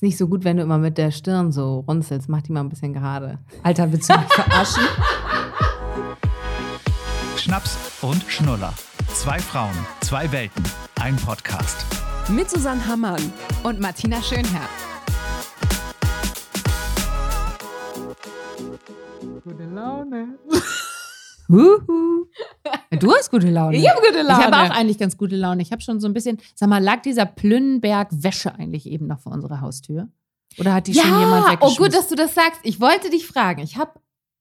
Ist nicht so gut, wenn du immer mit der Stirn so runzelst. Mach die mal ein bisschen gerade. Alter, willst du mich verarschen? Schnaps und Schnuller. Zwei Frauen, zwei Welten, ein Podcast. Mit Susanne Hammann. Und Martina Schönherr. Gute Laune. Huhu. Du hast gute Laune. Ich habe gute Laune. Ich habe auch eigentlich ganz gute Laune. Ich habe schon so ein bisschen, sag mal, lag dieser Plünnenberg Wäsche eigentlich eben noch vor unserer Haustür? Oder hat die schon jemand Ja, oh weggeschmissen? gut, dass du das sagst. Ich wollte dich fragen. Ich habe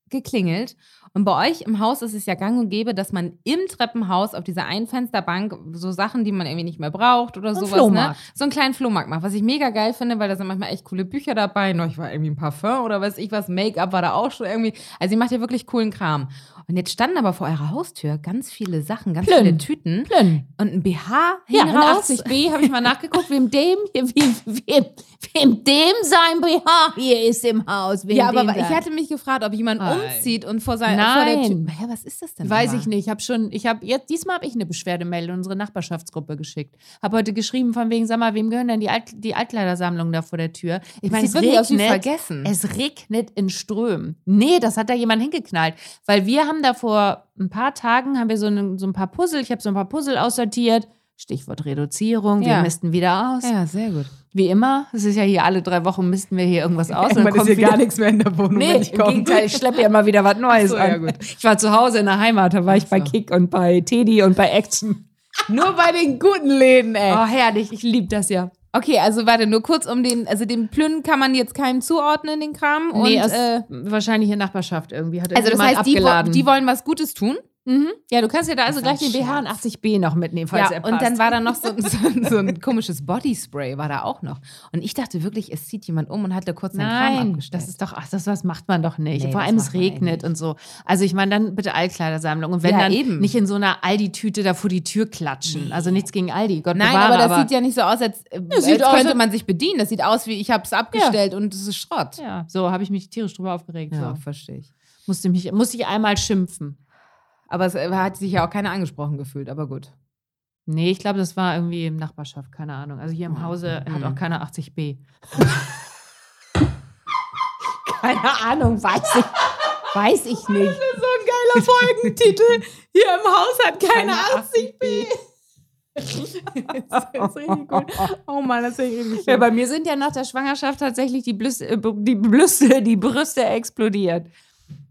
geklingelt und bei euch im Haus ist es ja gang und gäbe, dass man im Treppenhaus auf dieser Einfensterbank so Sachen, die man irgendwie nicht mehr braucht oder So sowas, ne? So einen kleinen Flohmarkt macht, was ich mega geil finde, weil da sind manchmal echt coole Bücher dabei. Noch war irgendwie ein Parfum oder weiß ich was, Make-up war da auch schon irgendwie. Also ihr macht ja wirklich coolen Kram. Und jetzt standen aber vor eurer Haustür ganz viele Sachen, ganz Plünn. viele Tüten Plünn. und ein BH Ja, hing in raus. 80b habe ich mal nachgeguckt, wem dem, wem, wem, wem dem sein BH hier ist im Haus. Wem Ja, aber dem ich sein. hatte mich gefragt, ob jemand Nein. umzieht und vor, sein, vor der Nein. Tür. Hä, was ist das denn? Weiß nochmal? ich nicht. Ich habe schon, ich habe jetzt, diesmal habe ich eine Beschwerdemail in unsere Nachbarschaftsgruppe geschickt. Habe heute geschrieben von wegen, sag mal, wem gehören denn die, Alt, die Altkleidersammlung da vor der Tür? Ich Das meine, es regnet. vergessen. Es regnet in Strömen. Nee, das hat da jemand hingeknallt. Weil wir haben da vor ein paar Tagen, haben wir so, eine, so ein paar Puzzle, ich habe so ein paar Puzzle aussortiert. Stichwort Reduzierung, wir Ja. misten wieder aus. Ja, sehr gut. Wie immer, es ist ja hier alle drei Wochen misten wir hier irgendwas aus. Irgendwann ist hier gar nichts mehr in der Wohnung, Nee, wenn ich im komme. Gegenteil, ich schleppe ja immer wieder was Neues so, an. ja, gut. Ich war zu Hause in der Heimat, da war ich bei so. Kick und bei Teddy und bei Action. Nur bei den guten Läden, ey. Oh, herrlich, ich liebe das ja. Okay, also warte, nur kurz um den, also den Plünn kann man jetzt keinem zuordnen, den Kram. Und, nee, aus, äh, wahrscheinlich in Nachbarschaft irgendwie. Hat also das heißt, die, abgeladen. die wollen was Gutes tun. Mhm. Ja, du kannst ja da also gleich den BH in 80b noch mitnehmen, falls ja, er und passt. dann war da noch so, so, so ein komisches Bodyspray, war da auch noch. Und ich dachte wirklich, es zieht jemand um und hat da kurz seinen Kram Nein, abgestellt. das ist doch, ach, das was macht man doch nicht. Nee, Vor allem es regnet und so. Also ich meine, dann bitte Altkleidersammlung. Und wenn Ja, dann eben. nicht in so einer Aldi-Tüte da vor die Tür klatschen. Also nichts gegen Aldi, Gott Nein, bewahre, aber das sieht ja nicht so aus, als, äh, als aus, könnte als- man sich bedienen. Das sieht aus wie, ich habe es abgestellt und es ist Schrott. Ja, so habe ich mich tierisch drüber aufgeregt. Ja, So. verstehe ich. Musste, mich, musste ich einmal schimpfen. Aber es äh, hat sich ja auch keiner angesprochen gefühlt, aber gut. Nee, ich glaube, das war irgendwie im Nachbarschaft, keine Ahnung. Also hier im Oh, Hause hat mhm. auch keiner 80b. keine Ahnung, weiß ich, weiß ich nicht. So ein geiler Folgentitel. Hier im Haus hat keine 80b. das ist richtig gut. Oh Mann, das ist richtig Ja, schön. bei mir sind ja nach der Schwangerschaft tatsächlich die, Blüste, äh, die, Blüste, die Brüste explodiert.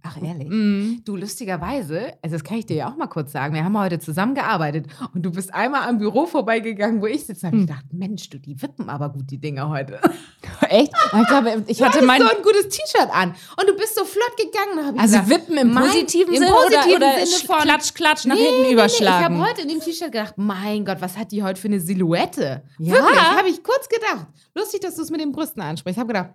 Ach, ehrlich? Mhm. Du, lustigerweise, also das kann ich dir ja auch mal kurz sagen, wir haben heute zusammengearbeitet und du bist einmal am Büro vorbeigegangen, wo ich sitze. Da habe ich gedacht, Mensch, du, die wippen aber gut, die Dinger heute. Echt? Ich glaube, ich hatte mein. so ein gutes T-Shirt an und du bist so flott gegangen. Also gedacht, wippen im mein- positiven im Sinne positiven oder, oder Sinne von klatsch, klatsch nach Nee, hinten nee, nee, überschlagen. Ich habe heute in dem T-Shirt gedacht, mein Gott, was hat die heute für eine Silhouette? Ja. Wirklich, habe ich kurz gedacht. Lustig, dass du es mit den Brüsten ansprichst. Ich habe gedacht,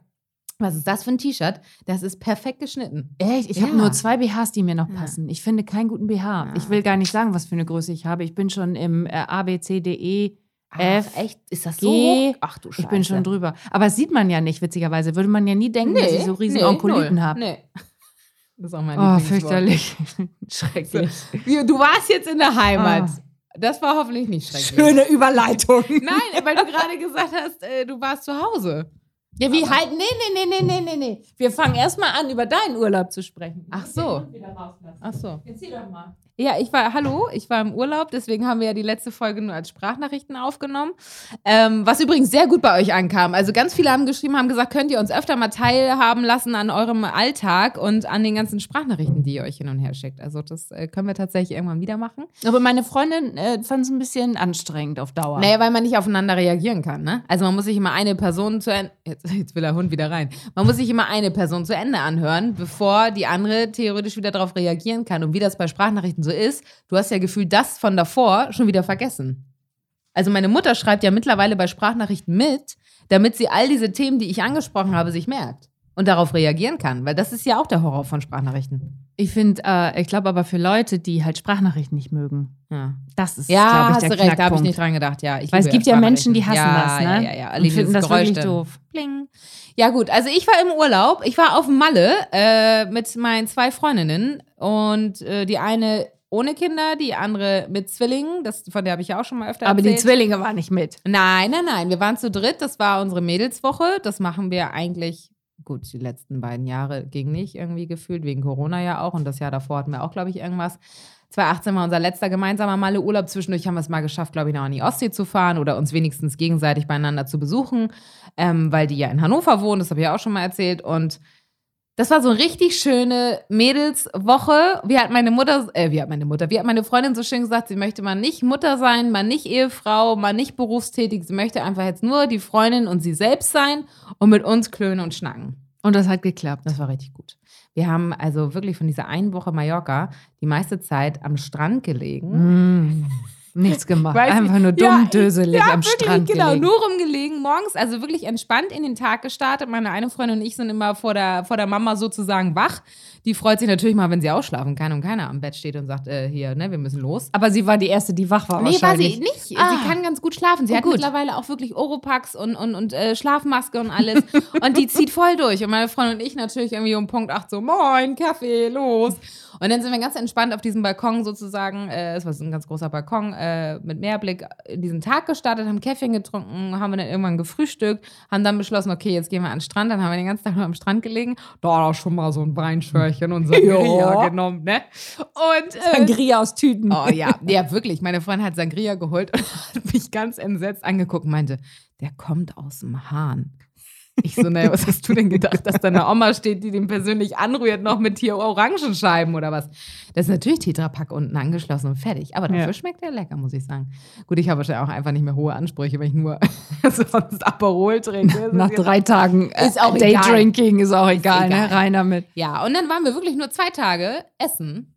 was ist das für ein T-Shirt? Das ist perfekt geschnitten. Echt? Ich Ja. habe nur zwei BHs, die mir noch Ja. passen. Ich finde keinen guten BH. Ja. Ich will gar nicht sagen, was für eine Größe ich habe. Ich bin schon im äh, A, B, C, D, E, F. Ach, echt? Ist das so hoch? Ach du Scheiße. Ich bin schon drüber. Aber das sieht man ja nicht, witzigerweise. Würde man ja nie denken, dass ich so riesen nee, Onkoliten null. habe. Nee. Das ist auch mein Oh, fürchterlich. Schrecklich. Du warst jetzt in der Heimat. Ah. Das war hoffentlich nicht schrecklich. Schöne Überleitung. Nein, weil du gerade gesagt hast, äh, du warst zu Hause. Ja, wie halt? Nee, nee, nee, nee, nee, nee, nee. Wir fangen erstmal an, über deinen Urlaub zu sprechen. Ach so. Ach so. Erzähl doch mal. Ja, ich war, hallo, ich war im Urlaub, deswegen haben wir ja die letzte Folge nur als Sprachnachrichten aufgenommen. Ähm, was übrigens sehr gut bei euch ankam. Also ganz viele haben geschrieben, haben gesagt, könnt ihr uns öfter mal teilhaben lassen an eurem Alltag und an den ganzen Sprachnachrichten, die ihr euch hin und her schickt. Also das äh, können wir tatsächlich irgendwann wieder machen. Aber meine Freundin äh, fand es ein bisschen anstrengend auf Dauer. Naja, weil man nicht aufeinander reagieren kann, ne? Also man muss sich immer eine Person zu Ende, jetzt, jetzt will der Hund wieder rein. Man muss sich immer eine Person zu Ende anhören, bevor die andere theoretisch wieder darauf reagieren kann. Und wie das bei Sprachnachrichten so ist, du hast ja gefühlt das von davor schon wieder vergessen. Also meine Mutter schreibt ja mittlerweile bei Sprachnachrichten mit, damit sie all diese Themen, die ich angesprochen habe, sich merkt und darauf reagieren kann, weil das ist ja auch der Horror von Sprachnachrichten. Ich finde, äh, ich glaube aber für Leute, die halt Sprachnachrichten nicht mögen, Ja, das ist, ja glaube ich, hast der du recht, da habe ich nicht dran gedacht. Ja, ich Weil es gibt ja Menschen, die hassen Sprachnachrichten. das, ne? Ja, ja, ja. Und finden das Geräusch wirklich dann. doof. Bling. Ja gut, also ich war im Urlaub. Ich war auf Malle äh, mit meinen zwei Freundinnen und äh, die eine ohne Kinder, die andere mit Zwillingen. Das, von der habe ich ja auch schon mal öfter Aber die erzählt. Zwillinge waren nicht mit. Nein, nein, nein. Wir waren zu dritt. Das war unsere Mädelswoche. Das machen wir eigentlich, gut, die letzten beiden Jahre ging nicht irgendwie gefühlt, wegen Corona ja auch. Und das Jahr davor hatten wir auch, glaube ich, irgendwas. 2018 war unser letzter gemeinsamer Malle Urlaub. Zwischendurch haben wir es mal geschafft, glaube ich, noch an die Ostsee zu fahren oder uns wenigstens gegenseitig beieinander zu besuchen, ähm, weil die ja in Hannover wohnen. Das habe ich ja auch schon mal erzählt. Und das war so eine richtig schöne Mädelswoche. Wie hat meine Mutter, äh, wie hat meine Mutter, wie hat meine Freundin so schön gesagt, sie möchte mal nicht Mutter sein, mal nicht Ehefrau, mal nicht berufstätig. Sie möchte einfach jetzt nur die Freundin und sie selbst sein und mit uns klönen und schnacken. Und das hat geklappt. Das war richtig gut. Wir haben also wirklich von dieser einen Woche Mallorca die meiste Zeit am Strand gelegen. Mm. Nichts gemacht. Weiß Einfach nur dumm, Ja, döselig ja, am wirklich, Strand genau, gelegen. nur rumgelegen, morgens, also wirklich entspannt in den Tag gestartet. Meine eine Freundin und ich sind immer vor der, vor der Mama sozusagen wach. Die freut sich natürlich mal, wenn sie ausschlafen kann und keiner am Bett steht und sagt, äh, hier, ne, wir müssen los. Aber sie war die Erste, die wach war Nee, war wahrscheinlich. sie nicht. Ah. Sie kann ganz gut schlafen. Sie Oh, hat gut. mittlerweile auch wirklich Oropax und, und, und äh, Schlafmaske und alles. und die zieht voll durch. Und meine Freundin und ich natürlich irgendwie um Punkt 8 so, moin, Kaffee, los. Und dann sind wir ganz entspannt auf diesem Balkon sozusagen, äh, es war so ein ganz großer Balkon äh, mit Meerblick, in diesen Tag gestartet, haben Käffchen getrunken, haben wir dann irgendwann gefrühstückt, haben dann beschlossen, okay, jetzt gehen wir an den Strand. Dann haben wir den ganzen Tag nur am Strand gelegen. Da hat schon mal so ein Weinschörchen und Sangria Ja. genommen, ne? Und äh, Sangria aus Tüten. Oh ja, ja, wirklich. Meine Freundin hat Sangria geholt und hat mich ganz entsetzt angeguckt und meinte, der kommt aus dem Hahn. Ich so, naja, was hast du denn gedacht, dass da eine Oma steht, die den persönlich anrührt, noch mit hier Orangenscheiben oder was? Das ist natürlich Tetrapack unten angeschlossen und fertig. Aber dafür Ja. schmeckt der lecker, muss ich sagen. Gut, ich habe wahrscheinlich auch einfach nicht mehr hohe Ansprüche, wenn ich nur sonst Aperol trinke. Ist Nach drei Tagen äh, Ist auch Daydrinking ist auch egal, egal. ne? Rein damit. Ja, und dann waren wir wirklich nur zwei Tage essen.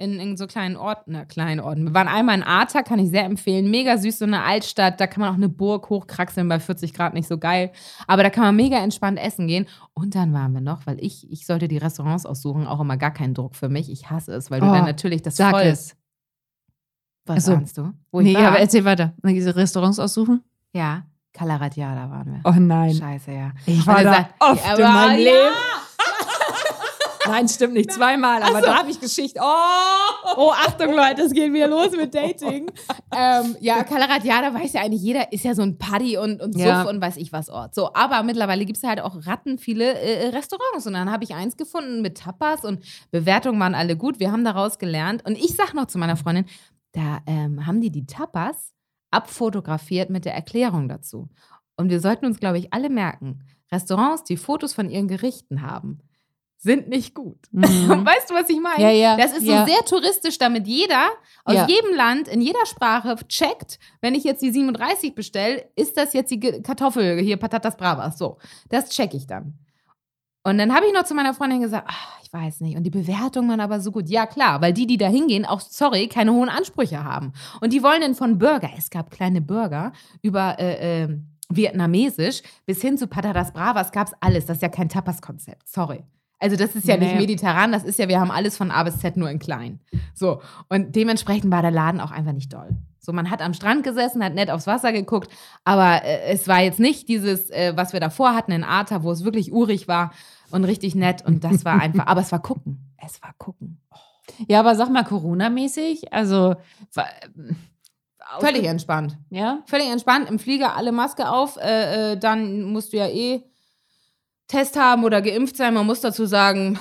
In, in so kleinen Orten, na, kleinen Orten. Wir waren einmal in Arta, kann ich sehr empfehlen. Mega süß, so eine Altstadt. Da kann man auch eine Burg hochkraxeln bei 40 Grad, nicht so geil. Aber da kann man mega entspannt essen gehen. Und dann waren wir noch, weil ich, ich sollte die Restaurants aussuchen, auch immer gar keinen Druck für mich. Ich hasse es, weil du Oh, dann natürlich das Sag voll. es. Was Ach so. ahnst du? Wo Nee, aber erzähl weiter. Diese Restaurants aussuchen? ja, Calaratiada waren wir. Oh nein. Scheiße, ja. Ich war da sagt- oft Ja, in meinem ja. Leben. Nein, stimmt nicht. Zweimal, aber da habe ich Geschichte. Oh! Oh, Achtung, Leute, es geht wieder los mit Dating. ähm, ja, Calaratiada weiß ja eigentlich jeder, ist ja so ein Party und, und Suff Ja. und weiß ich was Ort. So, aber mittlerweile gibt es halt auch ratten viele äh, Restaurants. Und dann habe ich eins gefunden mit Tapas und Bewertungen waren alle gut. Wir haben daraus gelernt. Und ich sag noch zu meiner Freundin, da ähm, haben die die Tapas abfotografiert mit der Erklärung dazu. Und wir sollten uns, glaube ich, alle merken, Restaurants, die Fotos von ihren Gerichten haben, sind nicht gut. Mhm. Weißt du, was ich meine? Ja, ja, Das ist so ja. sehr touristisch, damit jeder aus jedem Land, in jeder Sprache checkt, wenn ich jetzt die 37 bestelle, ist das jetzt die Kartoffel, hier Patatas Bravas. So, das check ich dann. Und dann habe ich noch zu meiner Freundin gesagt, ach, ich weiß nicht. Und die Bewertungen waren aber so gut. Ja, klar, weil die, die da hingehen, auch, sorry, keine hohen Ansprüche haben. Und die wollen dann von Burger, es gab kleine Burger, über äh, äh, Vietnamesisch bis hin zu Patatas Bravas gab es alles. Das ist ja kein Tapas-Konzept, sorry. Also das ist ja nicht Nee. mediterran, das ist ja, wir haben alles von A bis Z nur in klein. So, und dementsprechend war der Laden auch einfach nicht doll. So, man hat am Strand gesessen, hat nett aufs Wasser geguckt, aber äh, es war jetzt nicht dieses, äh, was wir davor hatten in Arta, wo es wirklich urig war und richtig nett und das war einfach, aber es war gucken. Es war gucken. Ja, aber sag mal, Corona-mäßig, also wa- Völlig entspannt. Ja? Völlig entspannt, im Flieger alle Maske auf, äh, äh, dann musst du ja eh Test haben oder geimpft sein. Man muss dazu sagen,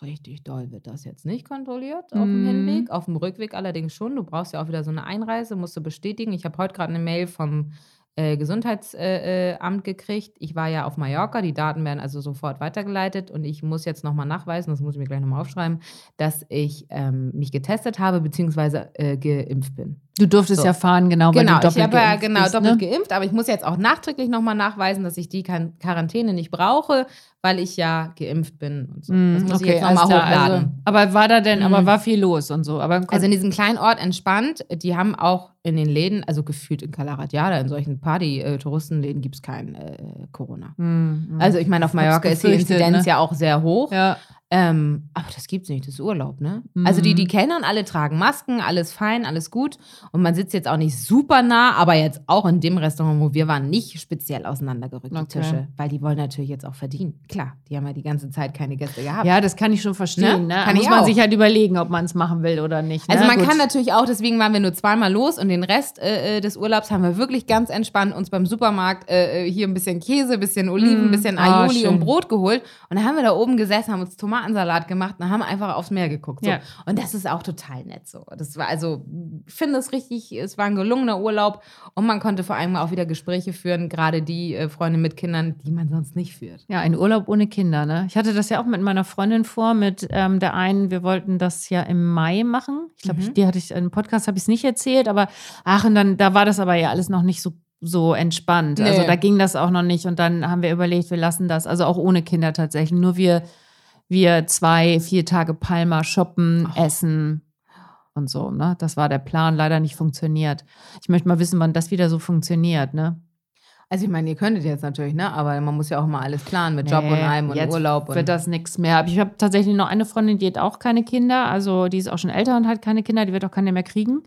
richtig doll wird das jetzt nicht kontrolliert auf dem Mhm. Hinweg. Auf dem Rückweg allerdings schon. Du brauchst ja auch wieder so eine Einreise, musst du bestätigen. Ich habe heute gerade eine Mail vom äh, Gesundheitsamt äh, Amt gekriegt. Ich war ja auf Mallorca, die Daten werden also sofort weitergeleitet und ich muss jetzt nochmal nachweisen, das muss ich mir gleich nochmal aufschreiben, dass ich ähm, mich getestet habe bzw. Äh, geimpft bin. Du durftest So. ja fahren, genau, weil Genau, du ich doppelt habe ja genau bist, doppelt ne? geimpft, aber ich muss jetzt auch nachträglich nochmal nachweisen, dass ich die Quarantäne nicht brauche, weil ich ja geimpft bin und so. Mm, Das muss ich jetzt nochmal klar, hochladen. Also, aber war da denn, Mhm. aber war viel los und so. Aber Also in diesem kleinen Ort entspannt, die haben auch in den Läden, also gefühlt in Calaratiada, in solchen Party-Touristenläden gibt es kein äh, Corona. Mhm. Also ich meine, auf Mallorca ist die Inzidenz ne? ja auch sehr hoch. ja. Ähm, aber das gibt's nicht, das ist Urlaub, ne? Also die, die Mhm. Kellnern alle tragen Masken, alles fein, alles gut. Und man sitzt jetzt auch nicht super nah, aber jetzt auch in dem Restaurant, wo wir waren, nicht speziell auseinandergerückt, die Okay. Tische. Weil die wollen natürlich jetzt auch verdienen. Klar, die haben ja die ganze Zeit keine Gäste gehabt. Ja, das kann ich schon verstehen. Ne? Ne? Kann Muss ich man auch. sich halt überlegen, ob man es machen will oder nicht. Ne? Also man Gut. kann natürlich auch, deswegen waren wir nur zweimal los und den Rest äh, äh, des Urlaubs haben wir wirklich ganz entspannt uns beim Supermarkt äh, äh, hier ein bisschen Käse, ein bisschen Oliven, ein bisschen Ah, Aioli schön. und Brot geholt. Und dann haben wir da oben gesessen, haben uns Tomatensalat gemacht und haben einfach aufs Meer geguckt. So. Ja. Und das ist auch total nett so. Das war also, ich finde es richtig, es war ein gelungener Urlaub und man konnte vor allem auch wieder Gespräche führen, gerade die äh, Freunde mit Kindern, die man sonst nicht führt. Ja, ein Urlaub ohne Kinder, ne? Ich hatte das ja auch mit meiner Freundin vor, mit ähm, der einen, wir wollten das ja im Mai machen. Ich glaube, Mhm. die hatte ich im Podcast habe ich es nicht erzählt, aber ach, und dann, da war das aber ja alles noch nicht so, so entspannt. Nee. Also da ging das auch noch nicht. Und dann haben wir überlegt, wir lassen das, also auch ohne Kinder tatsächlich. Nur wir, wir zwei, vier Tage Palma shoppen, essen und so, ne? Das war der Plan, leider nicht funktioniert. Ich möchte mal wissen, wann das wieder so funktioniert, ne? Also ich meine, ihr könntet jetzt natürlich, ne? Aber man muss ja auch mal alles planen mit Job und allem und jetzt Urlaub. Und wird das nichts mehr. Aber ich habe tatsächlich noch eine Freundin, die hat auch keine Kinder. Also die ist auch schon älter und hat keine Kinder. Die wird auch keine mehr kriegen.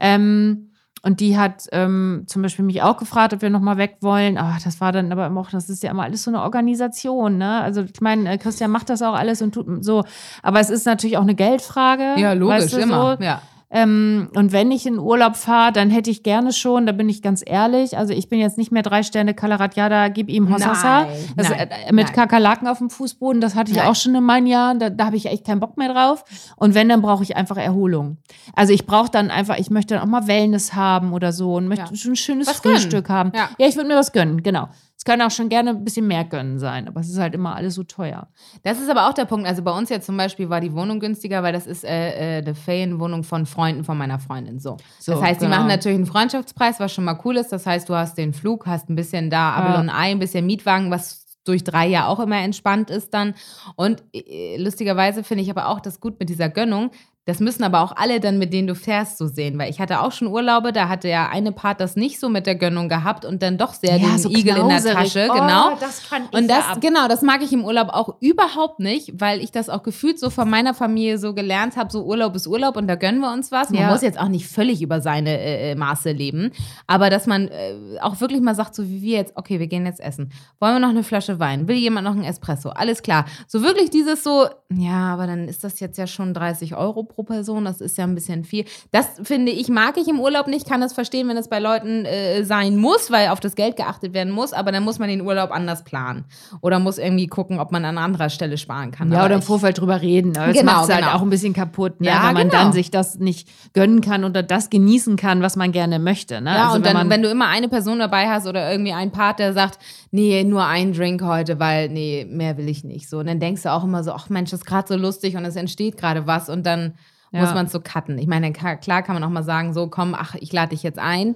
Ähm, und die hat ähm, zum Beispiel mich auch gefragt, ob wir noch mal weg wollen. Ach, das war dann aber immer auch, das ist ja immer alles so eine Organisation, ne? Also ich meine, äh, Christian macht das auch alles und tut so. Aber es ist natürlich auch eine Geldfrage. ja, logisch, weißt du, immer. So. Ja. Ähm, und wenn ich in Urlaub fahre, dann hätte ich gerne schon, da bin ich ganz ehrlich, also ich bin jetzt nicht mehr drei Sterne Kalaratjada, gib ihm Hossassa. Nein, Das, nein, äh, mit nein. Kakerlaken auf dem Fußboden, das hatte ich Nein. auch schon in meinen Jahren, da, da habe ich echt keinen Bock mehr drauf. Und wenn, dann brauche ich einfach Erholung. Also ich brauche dann einfach, ich möchte dann auch mal Wellness haben oder so und möchte Ja. schon ein schönes Was gönnen. Frühstück haben. Ja. ja ich würde mir was gönnen, genau. Es kann auch schon gerne ein bisschen mehr gönnen sein, aber es ist halt immer alles so teuer. Das ist aber auch der Punkt. Also bei uns jetzt zum Beispiel war die Wohnung günstiger, weil das ist äh, äh, die Ferienwohnung von Freunden von meiner Freundin. So. So, das heißt, die genau. machen natürlich einen Freundschaftspreis, was schon mal cool ist. Das heißt, du hast den Flug, hast ein bisschen da Apfel Ja. und Ei, ein bisschen Mietwagen, was durch drei ja auch immer entspannt ist dann. Und äh, lustigerweise finde ich aber auch das gut mit dieser Gönnung. Das müssen aber auch alle dann, mit denen du fährst, so sehen. Weil ich hatte auch schon Urlaube, da hatte ja eine Part das nicht so mit der Gönnung gehabt und dann doch sehr den Igel in der knauserig. Tasche. Oh, genau. das kann ich Und das, ja ab. genau, das mag ich im Urlaub auch überhaupt nicht, weil ich das auch gefühlt so von meiner Familie so gelernt habe, so Urlaub ist Urlaub und da gönnen wir uns was. Man Ja. muss jetzt auch nicht völlig über seine äh, äh, Maße leben, aber dass man äh, auch wirklich mal sagt, so wie wir jetzt, okay, wir gehen jetzt essen. Wollen wir noch eine Flasche Wein? Will jemand noch einen Espresso? Alles klar. So wirklich dieses so, ja, aber dann ist das jetzt ja schon 30 Euro pro Person, das ist ja ein bisschen viel. Das finde ich, mag ich im Urlaub nicht, kann das verstehen, wenn es bei Leuten äh, sein muss, weil auf das Geld geachtet werden muss, aber dann muss man den Urlaub anders planen. Oder muss irgendwie gucken, ob man an anderer Stelle sparen kann. Ja, Aber oder im Vorfeld drüber reden. Aber Das Genau, macht es halt genau. auch ein bisschen kaputt, ne? Ja, wenn man genau. dann sich das nicht gönnen kann oder das genießen kann, was man gerne möchte. Ne? Ja, Also und wenn dann, wenn du immer eine Person dabei hast oder irgendwie einen Part, der sagt, nee, nur ein Drink heute, weil, nee, mehr will ich nicht. So, und dann denkst du auch immer so, ach Mensch, das ist gerade so lustig und es entsteht gerade was und dann Ja. muss man es so cutten. Ich meine, klar kann man auch mal sagen, so, komm, ach, ich lade dich jetzt ein.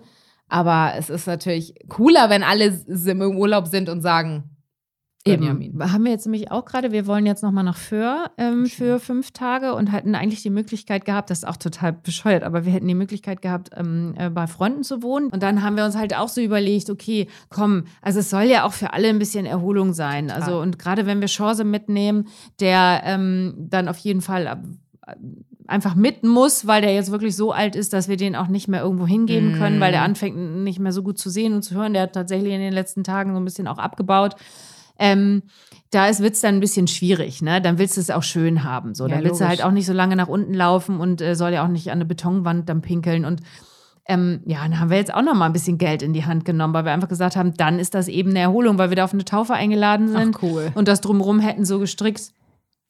Aber es ist natürlich cooler, wenn alle im Urlaub sind und sagen. Eben. Haben wir jetzt nämlich auch gerade, wir wollen jetzt nochmal nach Föhr ähm, für fünf Tage und hatten eigentlich die Möglichkeit gehabt, das ist auch total bescheuert, aber wir hätten die Möglichkeit gehabt, ähm, äh, bei Freunden zu wohnen. Und dann haben wir uns halt auch so überlegt, okay, komm, also es soll ja auch für alle ein bisschen Erholung sein. Also und gerade wenn wir Chance mitnehmen, der ähm, dann auf jeden Fall einfach mit muss, weil der jetzt wirklich so alt ist, dass wir den auch nicht mehr irgendwo hingeben können, weil der anfängt nicht mehr so gut zu sehen und zu hören. Der hat tatsächlich in den letzten Tagen so ein bisschen auch abgebaut. Ähm, da wird es dann ein bisschen schwierig, ne? Dann willst du es auch schön haben. So. Ja, dann willst du halt auch nicht so lange nach unten laufen und äh, soll ja auch nicht an eine Betonwand dann pinkeln. Und ähm, ja, dann haben wir jetzt auch noch mal ein bisschen Geld in die Hand genommen, weil wir einfach gesagt haben, dann ist das eben eine Erholung, weil wir da auf eine Taufe eingeladen sind Ach, cool. und das drumherum hätten so gestrickt.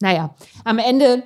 Naja, am Ende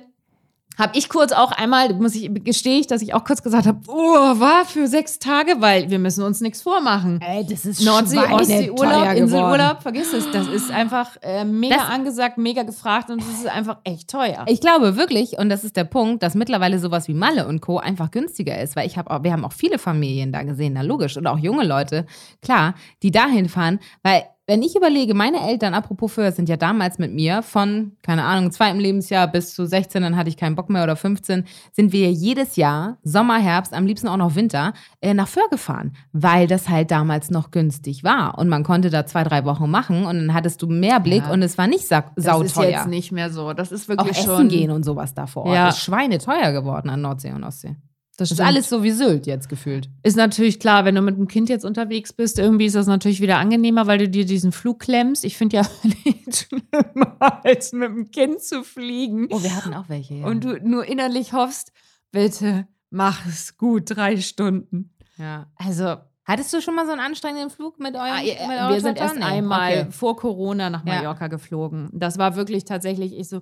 habe ich kurz auch einmal, muss ich, gestehe ich, dass ich auch kurz gesagt habe, oh, war für sechs Tage, weil wir müssen uns nichts vormachen. Ey, das ist Nordsee, Ostsee, Urlaub, Inselurlaub, vergiss es. Das ist einfach äh, mega Das- angesagt, mega gefragt und es ist einfach echt teuer. Ich glaube wirklich, und das ist der Punkt, dass mittlerweile sowas wie Malle und Co. einfach günstiger ist, weil ich habe auch, wir haben auch viele Familien da gesehen, na logisch, und auch junge Leute, klar, die dahin fahren, weil wenn ich überlege, meine Eltern, apropos Föhr, sind ja damals mit mir von, keine Ahnung, zweiten Lebensjahr bis zu 16, dann hatte ich keinen Bock mehr oder 15, sind wir jedes Jahr, Sommer, Herbst, am liebsten auch noch Winter, äh, nach Föhr gefahren, weil das halt damals noch günstig war. Und man konnte da zwei, drei Wochen machen und dann hattest du mehr Blick Ja. und es war nicht sa Das sauteuer. ist jetzt nicht mehr so. Das ist auch wirklich essen schon. gehen und sowas da vor Ort. Ja. Ist schweineteuer geworden an Nordsee und Ostsee. Das Das ist alles so wie Sylt jetzt gefühlt. Ist natürlich klar, wenn du mit einem Kind jetzt unterwegs bist, irgendwie ist das natürlich wieder angenehmer, weil du dir diesen Flug klemmst. Ich finde ja nichts schlimmer, als mit dem Kind zu fliegen. Oh, wir hatten auch welche, ja. Und du nur innerlich hoffst, bitte mach es gut, drei Stunden. ja. Also, Hattest du schon mal so einen anstrengenden Flug mit eurem Ah, mit ja, eurer wir sind Tochter? erst Nee. einmal Okay. vor Corona nach Ja. Mallorca geflogen. Das war wirklich tatsächlich, ich so,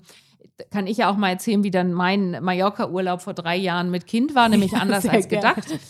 kann ich ja auch mal erzählen, wie dann mein Mallorca-Urlaub vor drei Jahren mit Kind war, nämlich anders sehr als gerne. gedacht.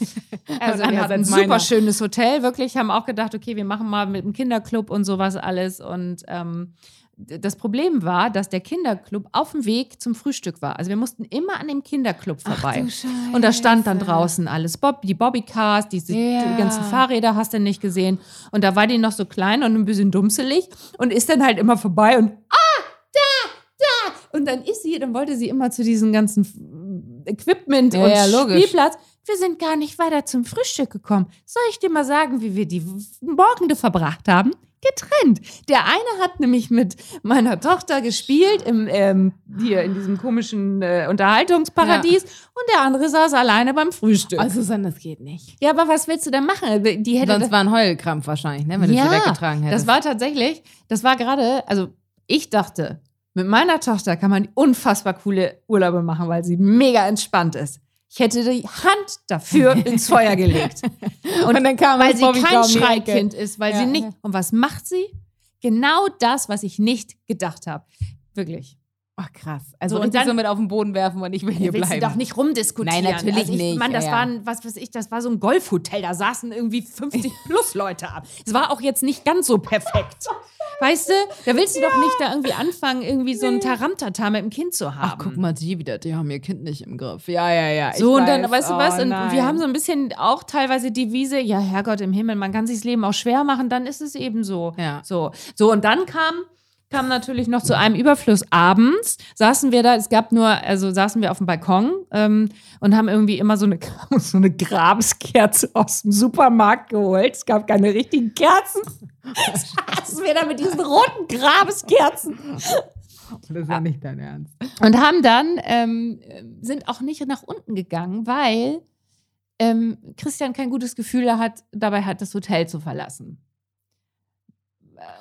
Also wir anders hatten ein super meiner. schönes Hotel, wirklich, haben auch gedacht, okay, wir machen mal mit dem Kinderclub und sowas alles. Und ähm, das Problem war, dass der Kinderclub auf dem Weg zum Frühstück war. Also wir mussten immer an dem Kinderclub vorbei. Und da stand dann draußen alles, Bob, die Bobbycars, diese Ja. die ganzen Fahrräder hast du nicht gesehen. Und da war die noch so klein und ein bisschen dummselig und ist dann halt immer vorbei und ah, da, da. Und dann ist sie, dann wollte sie immer zu diesem ganzen Equipment Ja, und ja. Spielplatz. Wir sind gar nicht weiter zum Frühstück gekommen. Soll ich dir mal sagen, wie wir die Morgende verbracht haben? Getrennt. Der eine hat nämlich mit meiner Tochter gespielt im, ähm, hier in diesem komischen äh, Unterhaltungsparadies und der andere saß alleine beim Frühstück. Also, Susanne, das geht nicht. ja, aber was willst du denn machen? Die hätte Sonst war ein Heulkrampf wahrscheinlich, ne, wenn du sie weggetragen hättest. das war tatsächlich, das war gerade, also ich dachte, mit meiner Tochter kann man unfassbar coole Urlaube machen, weil sie mega entspannt ist. Ich hätte die Hand dafür ins Feuer gelegt. Und, Und dann kam weil sie Bobby kein Schreikind ist, weil Ja, sie nicht. Und was macht sie? Genau das, was ich nicht gedacht habe. Wirklich. Ach, krass. Also So, und dann- so mit auf den Boden werfen und ich will hier willst bleiben. du doch nicht rumdiskutieren. Nein, natürlich also ich, nicht, Mann, das ja, ja. war ein, was weiß ich, das war so ein Golfhotel, da saßen irgendwie 50 plus Leute ab. Es war auch jetzt nicht ganz so perfekt. Weißt du, da willst du doch nicht da irgendwie anfangen, irgendwie so ein Taramtata mit dem Kind zu haben. Ach, guck mal, die wieder, die haben ihr Kind nicht im Griff. Ja, ja, ja. So, und dann, weiß. weißt du Oh, was? Und nein. wir haben so ein bisschen auch teilweise die Wiese, ja, Herrgott im Himmel, man kann sich das Leben auch schwer machen, dann ist es eben so. Ja. So, so und dann kam, kam natürlich noch zu einem Überfluss abends, saßen wir da, es gab nur, also saßen wir auf dem Balkon ähm, und haben irgendwie immer so eine, so eine Grabeskerze aus dem Supermarkt geholt. Es gab keine richtigen Kerzen. Saßen wir da mit diesen roten Grabeskerzen Das ist ja nicht dein Ernst. und haben dann, ähm, sind auch nicht nach unten gegangen, weil ähm, Christian kein gutes Gefühl hat, dabei hat, das Hotel zu verlassen.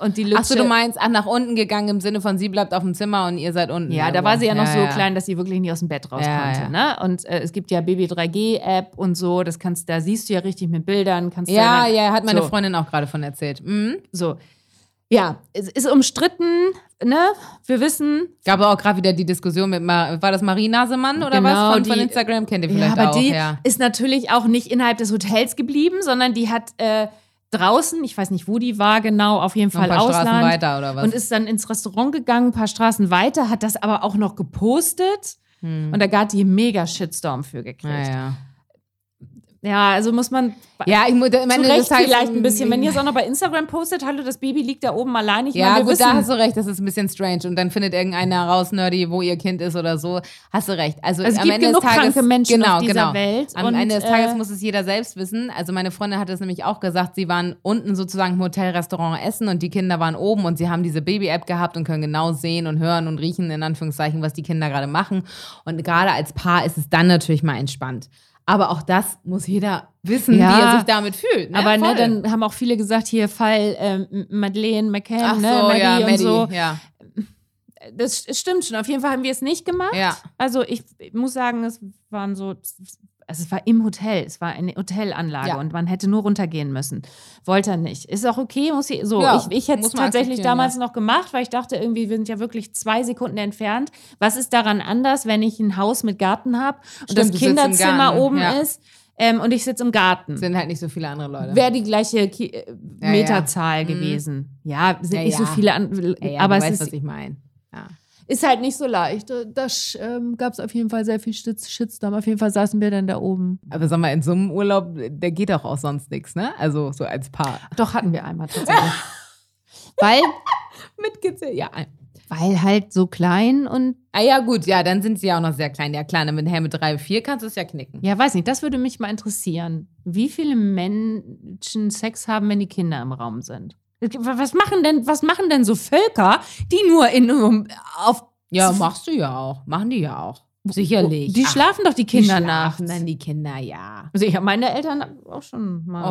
Und die Lütsche, Achso, du meinst, ach, nach unten gegangen im Sinne von, sie bleibt auf dem Zimmer und ihr seid unten. Ja, da irgendwo. war sie ja noch so ja. klein, dass sie wirklich nicht aus dem Bett raus Ja, konnte. ja. Ne? Und äh, es gibt ja Baby 3G-App und so, das kannst, da siehst du ja richtig mit Bildern. Kannst Ja, du dann, ja, hat meine so, Freundin auch gerade von erzählt. Mhm. So. Ja, es ist umstritten, ne? Wir wissen, Gab auch gerade wieder die Diskussion mit, Ma war das Marie Nasemann oder Genau, was? Von, von die- Instagram kennt ihr Ja, vielleicht aber auch. die ja. ist natürlich auch nicht innerhalb des Hotels geblieben, sondern die hat äh, draußen, ich weiß nicht, wo die war genau, auf jeden Noch ein Fall paar Straßen Ausland. weiter oder was? Und ist dann ins Restaurant gegangen, ein paar Straßen weiter, hat das aber auch noch gepostet. Hm. Und da gab die mega Shitstorm für gekriegt. ja, ja. Ja, also muss man ja, ich muss, zu meine, Recht vielleicht ein bisschen. Wenn ihr es auch noch bei Instagram postet, hallo, das Baby liegt da oben allein. Ich Ja, meine, gut, da wissen, hast du recht, das ist ein bisschen strange. Und dann findet irgendeiner raus, Nerdy, wo ihr Kind ist oder so. Hast du recht. Also, Also es am gibt Ende genug des Tages, kranke Menschen genau, auf dieser genau. Welt. Am und, Ende des Tages äh, muss es jeder selbst wissen. Also meine Freundin hat es nämlich auch gesagt, sie waren unten sozusagen im Hotelrestaurant essen und die Kinder waren oben und sie haben diese Baby-App gehabt und können genau sehen und hören und riechen, in Anführungszeichen, was die Kinder gerade machen. Und gerade als Paar ist es dann natürlich mal entspannt. Aber auch das muss jeder wissen, Ja. wie er sich damit fühlt. Ne? Aber ne, dann haben auch viele gesagt, hier Fall ähm, Madeleine McCann, Ach so, ne, Maddie ja, und Maddie, so. ja. Das stimmt schon. Auf jeden Fall haben wir es nicht gemacht. Ja. Also ich, ich muss sagen, es waren so, also es war im Hotel, es war eine Hotelanlage Ja. und man hätte nur runtergehen müssen. Wollte er nicht. Ist auch okay, muss ich, so. Ja, ich ich hätte es tatsächlich damals noch gemacht, weil ich dachte irgendwie, wir sind ja wirklich zwei Sekunden entfernt. Was ist daran anders, wenn ich ein Haus mit Garten habe und Stimmt, das Kinderzimmer oben ja. ist ähm, und ich sitze im Garten? Sind halt nicht so viele andere Leute. Wäre die gleiche Ki äh, Ja, Meterzahl ja. Mhm. gewesen. Ja, sind Ja, nicht so ja. viele, an, ja, ja, aber du es weißt, ist was ich meine. Ja. Ist halt nicht so leicht. Da ähm, gab es auf jeden Fall sehr viel Shit- Shitstorm. Auf jeden Fall saßen wir dann da oben. Aber sag mal, in so einem Urlaub, der geht doch auch sonst nichts, ne? Also so als Paar. Doch, hatten wir einmal tatsächlich. Weil, Mitgezählt, ja. weil halt so klein und Ah ja, gut, ja, dann sind sie ja auch noch sehr klein. Ja, klar, dann mit, mit drei, vier kannst du es ja knicken. ja, weiß nicht, das würde mich mal interessieren. Wie viele Menschen Sex haben, wenn die Kinder im Raum sind? Was machen denn, was machen denn so Völker, die nur in um, auf Ja, machst du ja auch. Machen die ja auch. Sicherlich. Die Ach, schlafen doch die die Kinder schlafen nachts. dann die Kinder, ja. Also ich habe meine Eltern auch schon mal.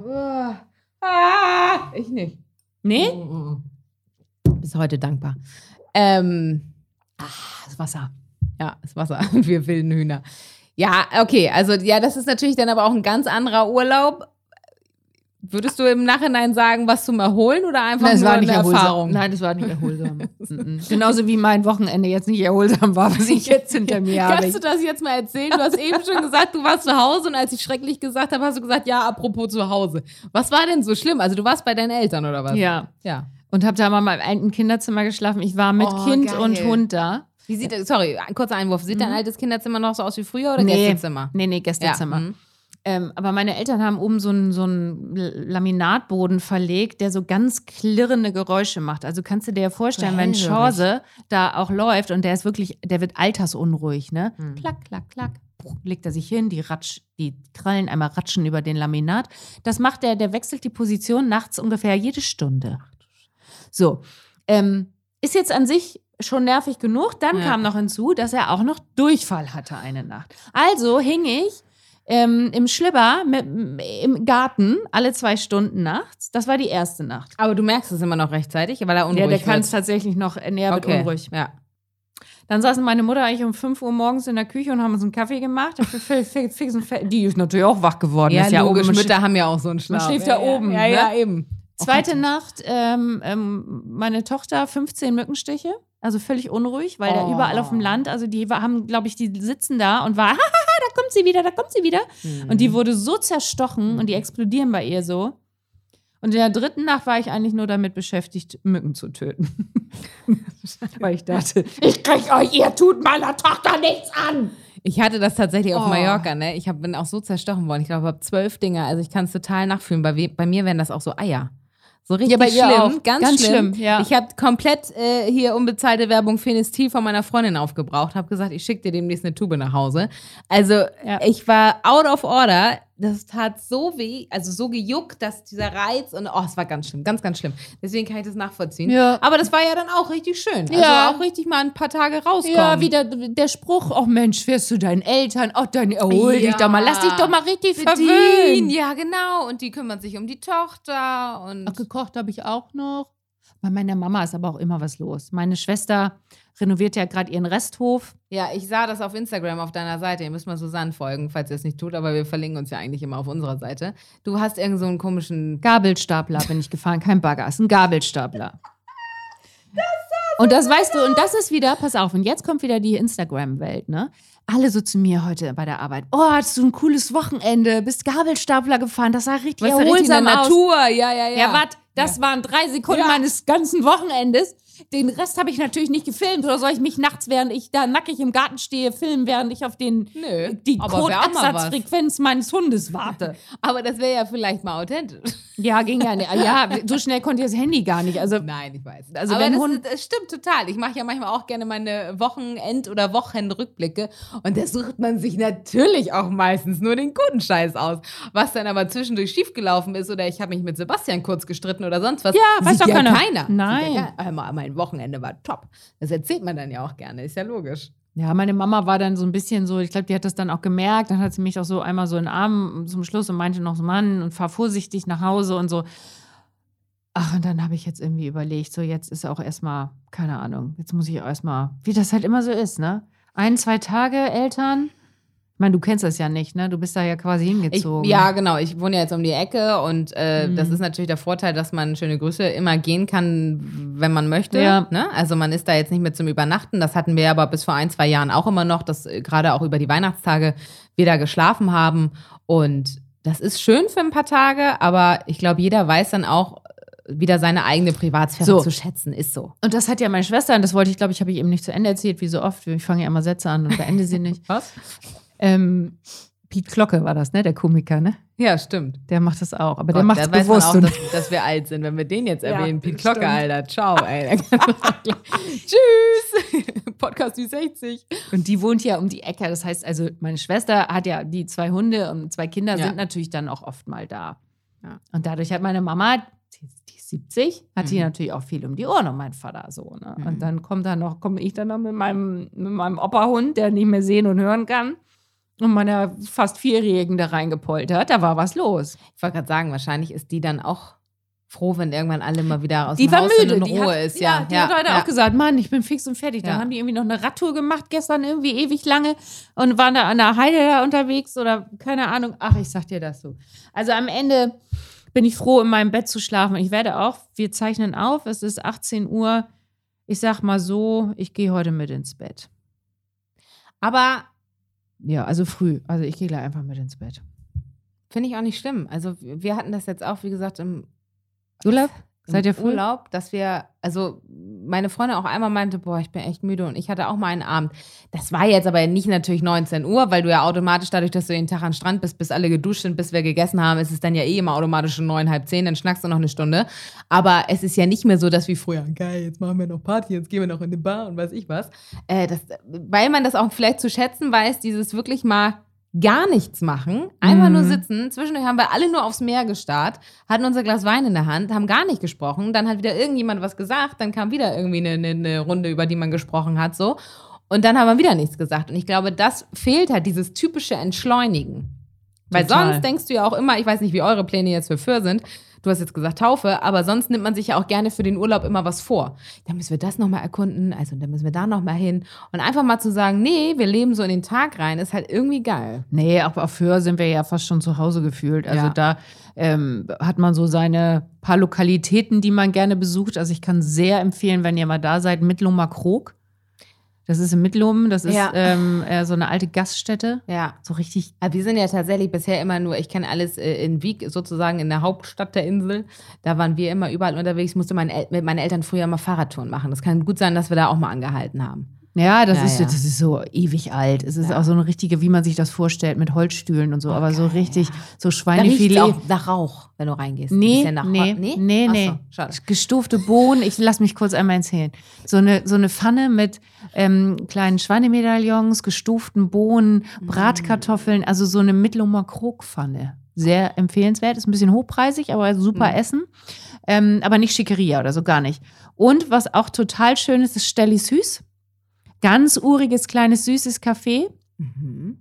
Oh. Ah, ich nicht. Nee? Bis heute dankbar. Ähm, Das Wasser. ja, das Wasser. Wir wilden Hühner. Ja, okay. Also, ja, das ist natürlich dann aber auch ein ganz anderer Urlaub. Würdest du im Nachhinein sagen, was zum Erholen oder einfach nur eine Erfahrung? Nein, das war nicht erholsam. Mhm. Genauso wie mein Wochenende jetzt nicht erholsam war, was ich jetzt hinter mir habe. Kannst du das jetzt mal erzählen? Du hast eben schon gesagt, du warst zu Hause und als ich schrecklich gesagt habe, hast du gesagt, ja, apropos zu Hause. Was war denn so schlimm? Also du warst bei deinen Eltern oder was? Ja. Ja. Und habe da mal im alten Kinderzimmer geschlafen. Ich war mit Oh, Kind geil. und Hund da. Wie sieht, sorry, ein kurzer Einwurf. Sieht dein altes Kinderzimmer noch so aus wie früher oder Mhm. Nee. Gästezimmer? Nee, nee, Ja. Gästezimmer. mhm. Ähm, aber meine Eltern haben oben so einen so einen Laminatboden verlegt, der so ganz klirrende Geräusche macht. Also kannst du dir ja vorstellen, wenn. Chance da auch läuft und der ist wirklich, der wird altersunruhig, ne? Hm. Klack, klack, klack. Puh, Legt er sich hin, die, Ratsch, die Krallen einmal ratschen über den Laminat. Das macht er, der wechselt die Position nachts ungefähr jede Stunde. So. Ähm, ist jetzt an sich schon nervig genug. Dann Ja. kam noch hinzu, dass er auch noch Durchfall hatte eine Nacht. Also hing ich ähm, im Schlibber mit, im Garten alle zwei Stunden nachts. Das war die erste Nacht. Aber du merkst es immer noch rechtzeitig, weil er unruhig Ja, der kann es tatsächlich noch, äh, näher wird okay. unruhig. Ja. Dann saßen meine Mutter eigentlich um 5 Uhr morgens in der Küche und haben uns einen Kaffee gemacht. Die ist natürlich auch wach geworden. Ja, ist ja logisch. Mütter haben ja auch so einen Schlaf. schläft ja, da oben, Ja, ne? ja, eben. Zweite Nacht, ähm, ähm, meine Tochter 15 Mückenstiche, also völlig unruhig, weil da Oh. überall auf dem Land, also die haben, glaube ich, die sitzen da und war, da kommt sie wieder, da kommt sie wieder. Mhm. Und die wurde so zerstochen und die explodieren bei ihr so. Und in der dritten Nacht war ich eigentlich nur damit beschäftigt, Mücken zu töten. weil ich dachte, ich krieg euch, ihr tut meiner Tochter nichts an. Ich hatte das tatsächlich auf Oh. Mallorca, ne? Ich hab, bin auch so zerstochen worden. Ich glaube, ich habe zwölf Dinger. Also ich kann es total nachfühlen. Bei, bei mir wären das auch so Eier. So richtig bei ihr schlimm, auch. ganz, Ganz schlimm. schlimm, ja. Ich habe komplett äh, hier unbezahlte Werbung Fenestil von meiner Freundin aufgebraucht. Habe gesagt, ich schicke dir demnächst eine Tube nach Hause. Also Ja. ich war out of order. Das tat so weh, also so gejuckt, dass dieser Reiz und oh, es war ganz schlimm, ganz, ganz schlimm. Deswegen kann ich das nachvollziehen. Ja. Aber das war ja dann auch richtig schön. Also Ja. auch richtig mal ein paar Tage rauskommen. Ja, wieder der Spruch, oh Mensch, fährst du deinen Eltern, oh, dann erhol Ja. dich doch mal, lass dich doch mal richtig verwöhnen. ja, genau. Und die kümmern sich um die Tochter und Ach, gekocht habe ich auch noch. Bei meiner Mama ist aber auch immer was los. Meine Schwester renoviert ja gerade ihren Resthof. ja, ich sah das auf Instagram auf deiner Seite. Ihr müsst mal Susanne folgen, falls ihr es nicht tut, aber wir verlinken uns ja eigentlich immer auf unserer Seite. Du hast irgend so einen komischen. Gabelstapler bin ich gefahren, kein Bagger, ist ein Gabelstapler. und das weißt du, und das ist wieder, pass auf, und jetzt kommt wieder die Instagram-Welt, ne? Alle so zu mir heute bei der Arbeit. Oh, hattest du ein cooles Wochenende, bist Gabelstapler gefahren, das sah richtig Was richtig in erholsam der aus. Natur? Ja, ja, ja. Ja, was? Das waren drei Sekunden Ja. meines ganzen Wochenendes. Den Rest habe ich natürlich nicht gefilmt. Oder soll ich mich nachts, während ich da nackig im Garten stehe, filmen, während ich auf den, Nö, die. Kotabsatzfrequenz meines Hundes warte? Aber das wäre ja vielleicht mal authentisch. Ja, ging ja nicht. Ja, so schnell konnte ich das Handy gar nicht. Also, Nein, ich weiß. Also aber wenn das, Hund- das stimmt total. Ich mache ja manchmal auch gerne meine Wochenend- oder Wochenrückblicke und da sucht man sich natürlich auch meistens nur den guten Scheiß aus. Was dann aber zwischendurch schiefgelaufen ist oder ich habe mich mit Sebastian kurz gestritten oder sonst was. Ja, weiß doch ja keiner. Nein. Ja keiner. Mein Wochenende war top. Das erzählt man dann ja auch gerne, ist ja logisch. ja, meine Mama war dann so ein bisschen so, ich glaube, die hat das dann auch gemerkt. Dann hat sie mich auch so einmal so in den Arm zum Schluss und meinte noch so, Mann, und fahr vorsichtig nach Hause und so. Ach, und dann habe ich jetzt irgendwie überlegt, so jetzt ist auch erstmal, keine Ahnung, jetzt muss ich erstmal, wie das halt immer so ist, ne? Ein, zwei Tage Eltern. Ich meine, du kennst das ja nicht, ne? Du bist da ja quasi Ich, hingezogen. ja, genau. Ich wohne ja jetzt um die Ecke und äh, Mhm. das ist natürlich der Vorteil, dass man schöne Grüße immer gehen kann, wenn man möchte. Ja. Ne? Also man ist da jetzt nicht mit zum Übernachten. Das hatten wir aber bis vor ein, zwei Jahren auch immer noch, dass äh, gerade auch über die Weihnachtstage wir da geschlafen haben. Und das ist schön für ein paar Tage, aber ich glaube, jeder weiß dann auch äh, wieder seine eigene Privatsphäre So. zu schätzen. Ist so. Und das hat ja meine Schwester, und das wollte ich, glaube ich, habe ich eben nicht zu Ende erzählt, wie so oft. Ich fange ja immer Sätze an und beende sie nicht. Was? Ähm, Piet Glocke war das, ne? Der Komiker, ne? Ja, stimmt. Der macht das auch. Aber der Gott, macht da es bewusst. auch, dass, dass wir alt sind, wenn wir den jetzt Ja, erwähnen. Piet Glocke. Alter. Ciao, ey. Tschüss. Podcast wie 60. Und die wohnt ja um die Ecke. Das heißt, also meine Schwester hat ja die zwei Hunde und zwei Kinder Ja. sind natürlich dann auch oft mal da. Ja. Und dadurch hat meine Mama, die, die ist 70, hat die Mhm. natürlich auch viel um die Ohren und mein Vater so. Ne? Mhm. Und dann kommt dann noch, komme ich dann noch mit meinem, mit meinem Opa-Hund, der nicht mehr sehen und hören kann. Und meiner fast Vierjährigen da reingepoltert. Da war was los. Ich wollte gerade sagen, wahrscheinlich ist die dann auch froh, wenn irgendwann alle mal wieder aus Die dem war Haus müde. die Ruhe hat, ist. ja, Ja, die ja, hat heute ja. auch gesagt, Mann, ich bin fix und fertig. Dann Ja. haben die irgendwie noch eine Radtour gemacht gestern, irgendwie ewig lange und waren da an der Heide da unterwegs oder keine Ahnung. Ach, ich sag dir das so. Also am Ende bin ich froh, in meinem Bett zu schlafen. Ich werde auch, wir zeichnen auf, es ist 18 Uhr. Ich sag mal so, ich gehe heute mit ins Bett. Aber Ja, also früh. Also ich gehe gleich einfach mit ins Bett. finde ich auch nicht schlimm. Also wir hatten das jetzt auch, wie gesagt, im Urlaub? Seid ihr früh? Urlaub, dass wir, also meine Freundin auch einmal meinte, boah, ich bin echt müde und ich hatte auch mal einen Abend. Das war jetzt aber nicht natürlich 19 Uhr, weil du ja automatisch dadurch, dass du den Tag am Strand bist, bis alle geduscht sind, bis wir gegessen haben, ist es dann ja eh immer automatisch schon neun, halb zehn, dann schnackst du noch eine Stunde. Aber es ist ja nicht mehr so, dass wie früher, geil, jetzt machen wir noch Party, jetzt gehen wir noch in die Bar und weiß ich was. Äh, das, weil man das auch vielleicht zu schätzen weiß, dieses wirklich mal gar nichts machen, einfach nur Mhm. sitzen. Zwischendurch haben wir alle nur aufs Meer gestarrt, hatten unser Glas Wein in der Hand, haben gar nicht gesprochen. Dann hat wieder irgendjemand was gesagt, dann kam wieder irgendwie eine, eine, eine Runde, über die man gesprochen hat, so. Und dann haben wir wieder nichts gesagt. Und ich glaube, das fehlt halt, dieses typische Entschleunigen. Weil Total. sonst denkst du ja auch immer, ich weiß nicht, wie eure Pläne jetzt für Für sind. Du hast jetzt gesagt Taufe, aber sonst nimmt man sich ja auch gerne für den Urlaub immer was vor. Dann müssen wir das nochmal erkunden, also dann müssen wir da nochmal hin. Und einfach mal zu sagen, nee, wir leben so in den Tag rein, ist halt irgendwie geil. Nee, auch auf Höhe sind wir ja fast schon zu Hause gefühlt. Also Ja. da ähm, hat man so seine paar Lokalitäten, die man gerne besucht. Also ich kann sehr empfehlen, wenn ihr mal da seid, Mittlumer Krog. Das ist in Mittlum, das ist Ja. ähm, äh, so eine alte Gaststätte. Ja. So richtig. Aber wir sind ja tatsächlich bisher immer nur, ich kenne alles äh, in Wieg, sozusagen in der Hauptstadt der Insel. Da waren wir immer überall unterwegs. Ich musste meine El mit meinen Eltern früher mal Fahrradtouren machen. Das kann gut sein, dass wir da auch mal angehalten haben. Ja, das, Ja, ist, ja. das ist so ewig alt. Es ist Ja. auch so eine richtige, wie man sich das vorstellt, mit Holzstühlen und so. aber so richtig, so Da Schweinefilet. auch nach Rauch, wenn du reingehst. Nee, Bisschen nach nee, nee, nee, nee. So, schade. Gestufte Bohnen, ich lass mich kurz einmal erzählen. So eine, so eine Pfanne mit ähm, kleinen Schweinemedaillons, gestuften Bohnen, Mm. Bratkartoffeln, also so eine Mittlumer Krogpfanne. Sehr empfehlenswert, ist ein bisschen hochpreisig, aber super Mhm. Essen. Ähm, aber nicht Schickeria oder so, gar nicht. Und was auch total schön ist, ist Stelli Süß. Ganz uriges, kleines, süßes Café Mhm.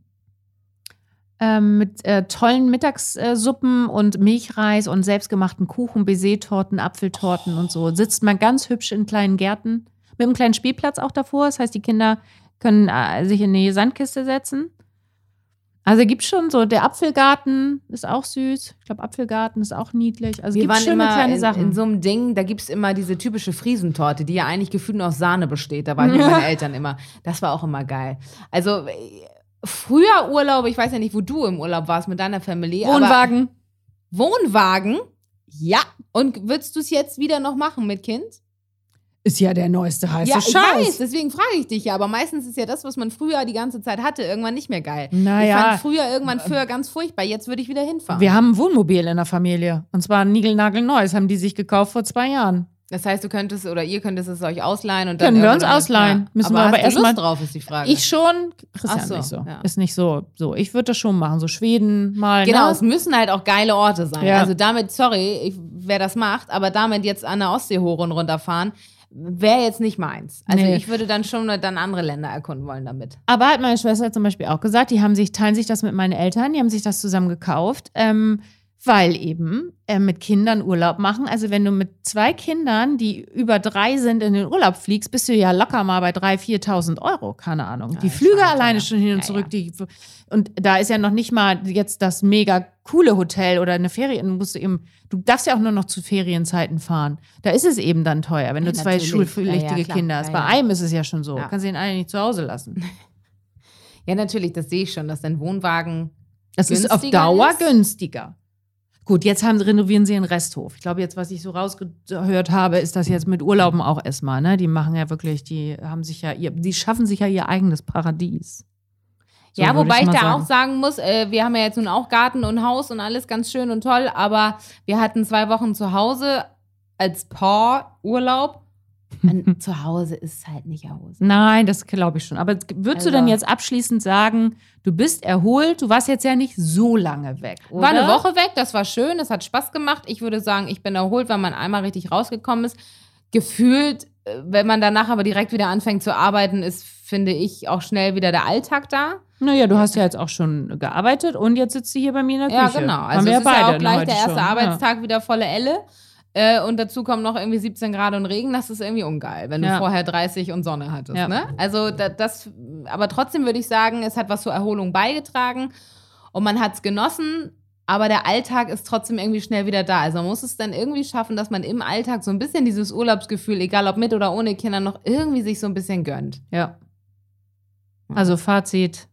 ähm, mit äh, tollen Mittagssuppen und Milchreis und selbstgemachten Kuchen, Baiser-Torten, Apfeltorten und so. Sitzt man ganz hübsch in kleinen Gärten mit einem kleinen Spielplatz auch davor. Das heißt, die Kinder können äh, sich in die Sandkiste setzen. Also gibt schon so, der Apfelgarten ist auch süß. Ich glaube, Apfelgarten ist auch niedlich. Also gibt schöne immer kleine in, Sachen. in so einem Ding, da gibt es immer diese typische Friesentorte, die ja eigentlich gefühlt nur aus Sahne besteht. Da waren ja. meine Eltern immer. Das war auch immer geil. Also früher Urlaub, ich weiß ja nicht, wo du im Urlaub warst mit deiner Familie. Wohnwagen. Wohnwagen? Ja. Und würdest du es jetzt wieder noch machen mit Kind? Ist ja der neueste heiße ja, ich Scheiß. weiß, deswegen frage ich dich ja. Aber meistens ist ja das, was man früher die ganze Zeit hatte, irgendwann nicht mehr geil. Ich Naja. fand früher irgendwann für ganz furchtbar. Jetzt würde ich wieder hinfahren. Wir haben ein Wohnmobil in der Familie. Und zwar ein niegelnagelneues, haben die sich gekauft vor zwei Jahren. das heißt, du könntest oder ihr könntest es euch ausleihen und dann Können wir uns ausleihen. Müssen wir aber aber hast erst du Lust mal- drauf, ist die Frage. Ich schon, Christian Ach so, nicht so. ja. Ist nicht so. So, ich würde das schon machen. So Schweden mal. Genau, ne? es müssen halt auch geile Orte sein. Ja. Also damit, sorry, ich, wer das macht, aber damit jetzt an der Ostsee hoch und runter fahren, wäre jetzt nicht meins. Also Nee. ich würde dann schon dann andere Länder erkunden wollen damit. Aber hat meine Schwester zum Beispiel auch gesagt, die haben sich, teilen sich das mit meinen Eltern, die haben sich das zusammen gekauft, ähm, weil eben äh, mit Kindern Urlaub machen. Also wenn du mit zwei Kindern, die über drei sind, in den Urlaub fliegst, bist du ja locker mal bei 3.000, 4.000 Euro, keine Ahnung. Ja, die Flüge alleine schon hin und Ja, zurück. Die, und da ist ja noch nicht mal jetzt das mega coole Hotel oder eine Ferien. Du, musst eben, du darfst ja auch nur noch zu Ferienzeiten fahren. Da ist es eben dann teuer, wenn du zwei schulpflichtige. Kinder hast. Bei einem ist es ja schon so. Ja. Kannst du den einen nicht zu Hause lassen. Ja, natürlich, das sehe ich schon, dass dein Wohnwagen. Das ist auf Dauer ist? günstiger. Gut, jetzt haben, renovieren sie einen Resthof. Ich glaube, jetzt, was ich so rausgehört habe, ist das jetzt mit Urlauben auch erstmal. Ne? Die machen ja wirklich, die haben sich ja, ihr, die schaffen sich ja ihr eigenes Paradies. So ja, wobei ich mal da sagen. auch sagen muss, äh, wir haben ja jetzt nun auch Garten und Haus und alles ganz schön und toll, aber wir hatten zwei Wochen zu Hause als Paar-Urlaub. Und zu Hause ist halt nicht Hause. Nein, das glaube ich schon. Aber würdest du Also- dann jetzt abschließend sagen, du bist erholt, du warst jetzt ja nicht so lange weg, oder? War eine Woche weg, das war schön, das hat Spaß gemacht. Ich würde sagen, ich bin erholt, weil man einmal richtig rausgekommen ist. Gefühlt, äh, wenn man danach aber direkt wieder anfängt zu arbeiten, ist, finde ich, auch schnell wieder der Alltag da. Naja, du hast ja jetzt auch schon gearbeitet und jetzt sitzt du hier bei mir in der Ja, Küche. genau. Haben Also wir es ist ja auch ne, gleich der erste schon. Arbeitstag wieder volle Elle. Äh, und dazu kommen noch irgendwie 17 Grad und Regen. Das ist irgendwie ungeil, wenn du Ja. vorher 30 und Sonne hattest. Ja. Ne? Also da, das, aber trotzdem würde ich sagen, es hat was zur Erholung beigetragen und man hat es genossen. Aber der Alltag ist trotzdem irgendwie schnell wieder da. Also man muss es dann irgendwie schaffen, dass man im Alltag so ein bisschen dieses Urlaubsgefühl, egal ob mit oder ohne Kinder, noch irgendwie sich so ein bisschen gönnt. Ja. Also Fazit,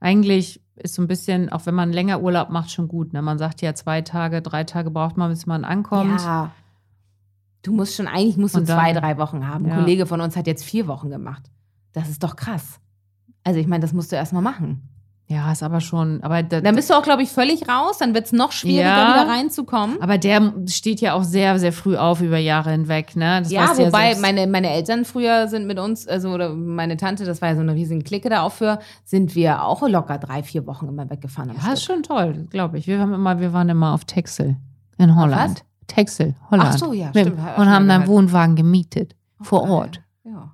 eigentlich ist so ein bisschen, auch wenn man länger Urlaub macht, schon gut. Ne? Man sagt ja, zwei Tage, drei Tage braucht man, bis man ankommt. Ja. Du musst schon, eigentlich musst du zwei, drei Wochen haben. Ein Ja. Kollege von uns hat jetzt vier Wochen gemacht. Das ist doch krass. Also ich meine, das musst du erstmal machen. Ja, ist aber schon, aber, da, Dann bist du auch, glaube ich, völlig raus. Dann wird es noch schwieriger, Ja. wieder reinzukommen. aber der steht ja auch sehr, sehr früh auf über Jahre hinweg. Ne? Das ja, wobei selbst. meine, meine Eltern früher sind mit uns, also oder meine Tante, das war ja so eine riesige Clique da auch für, sind wir auch locker drei, vier Wochen immer weggefahren. Ja, ist schon toll, glaube ich. Wir, haben immer, wir waren immer auf Texel in Holland. Texel, Holland. Ach so, ja, stimmt. Und haben dann. Wohnwagen gemietet. Vor Geil. Ort. Ja.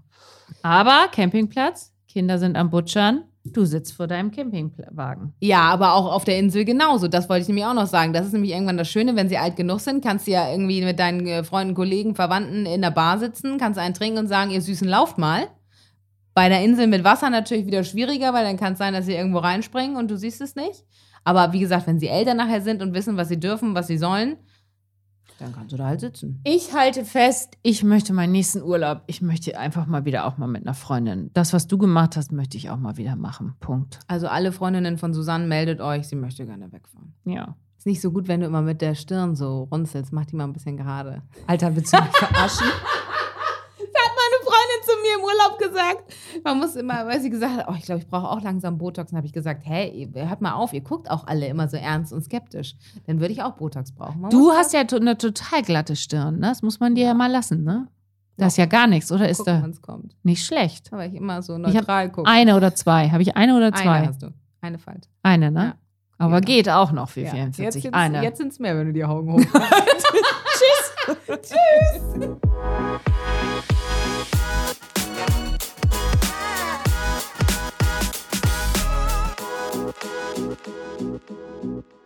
Aber Campingplatz, Kinder sind am Butschern, du sitzt vor deinem Campingwagen. Ja, aber auch auf der Insel genauso. Das wollte ich nämlich auch noch sagen. Das ist nämlich irgendwann das Schöne, wenn sie alt genug sind, kannst du ja irgendwie mit deinen äh, Freunden, Kollegen, Verwandten in der Bar sitzen, kannst einen trinken und sagen, ihr Süßen, lauft mal. Bei der Insel mit Wasser natürlich wieder schwieriger, weil dann kann es sein, dass sie irgendwo reinspringen und du siehst es nicht. Aber wie gesagt, wenn sie älter nachher sind und wissen, was sie dürfen, was sie sollen, dann kannst du da halt sitzen. Ich halte fest, ich möchte meinen nächsten Urlaub, ich möchte einfach mal wieder auch mal mit einer Freundin. Das, was du gemacht hast, möchte ich auch mal wieder machen. Punkt. Also alle Freundinnen von Susanne meldet euch, sie möchte gerne wegfahren. Ja. Ist nicht so gut, wenn du immer mit der Stirn so runzelst. Mach die mal ein bisschen gerade. Alter, willst du mich verarschen? hat meine Freundin zu mir im Urlaub gesagt. Man muss immer, weil sie gesagt hat, oh, ich glaube, ich brauche auch langsam Botox. Dann habe ich gesagt, hey, hört mal auf, ihr guckt auch alle immer so ernst und skeptisch. Dann würde ich auch Botox brauchen. Man Du hast ja eine total glatte Stirn, ne? Das muss man dir ja, mal lassen, ne? Das ist ja gar nichts, oder ist gucken, da kommt. nicht schlecht? Aber ich immer so Ich neutral gucke. Eine oder zwei? Habe ich eine oder zwei? Eine hast du. Eine Falte. Eine, ne? Ja. Aber Ja. geht auch noch für Ja. 44. Jetzt, eine. jetzt sind es mehr, wenn du die Augen Música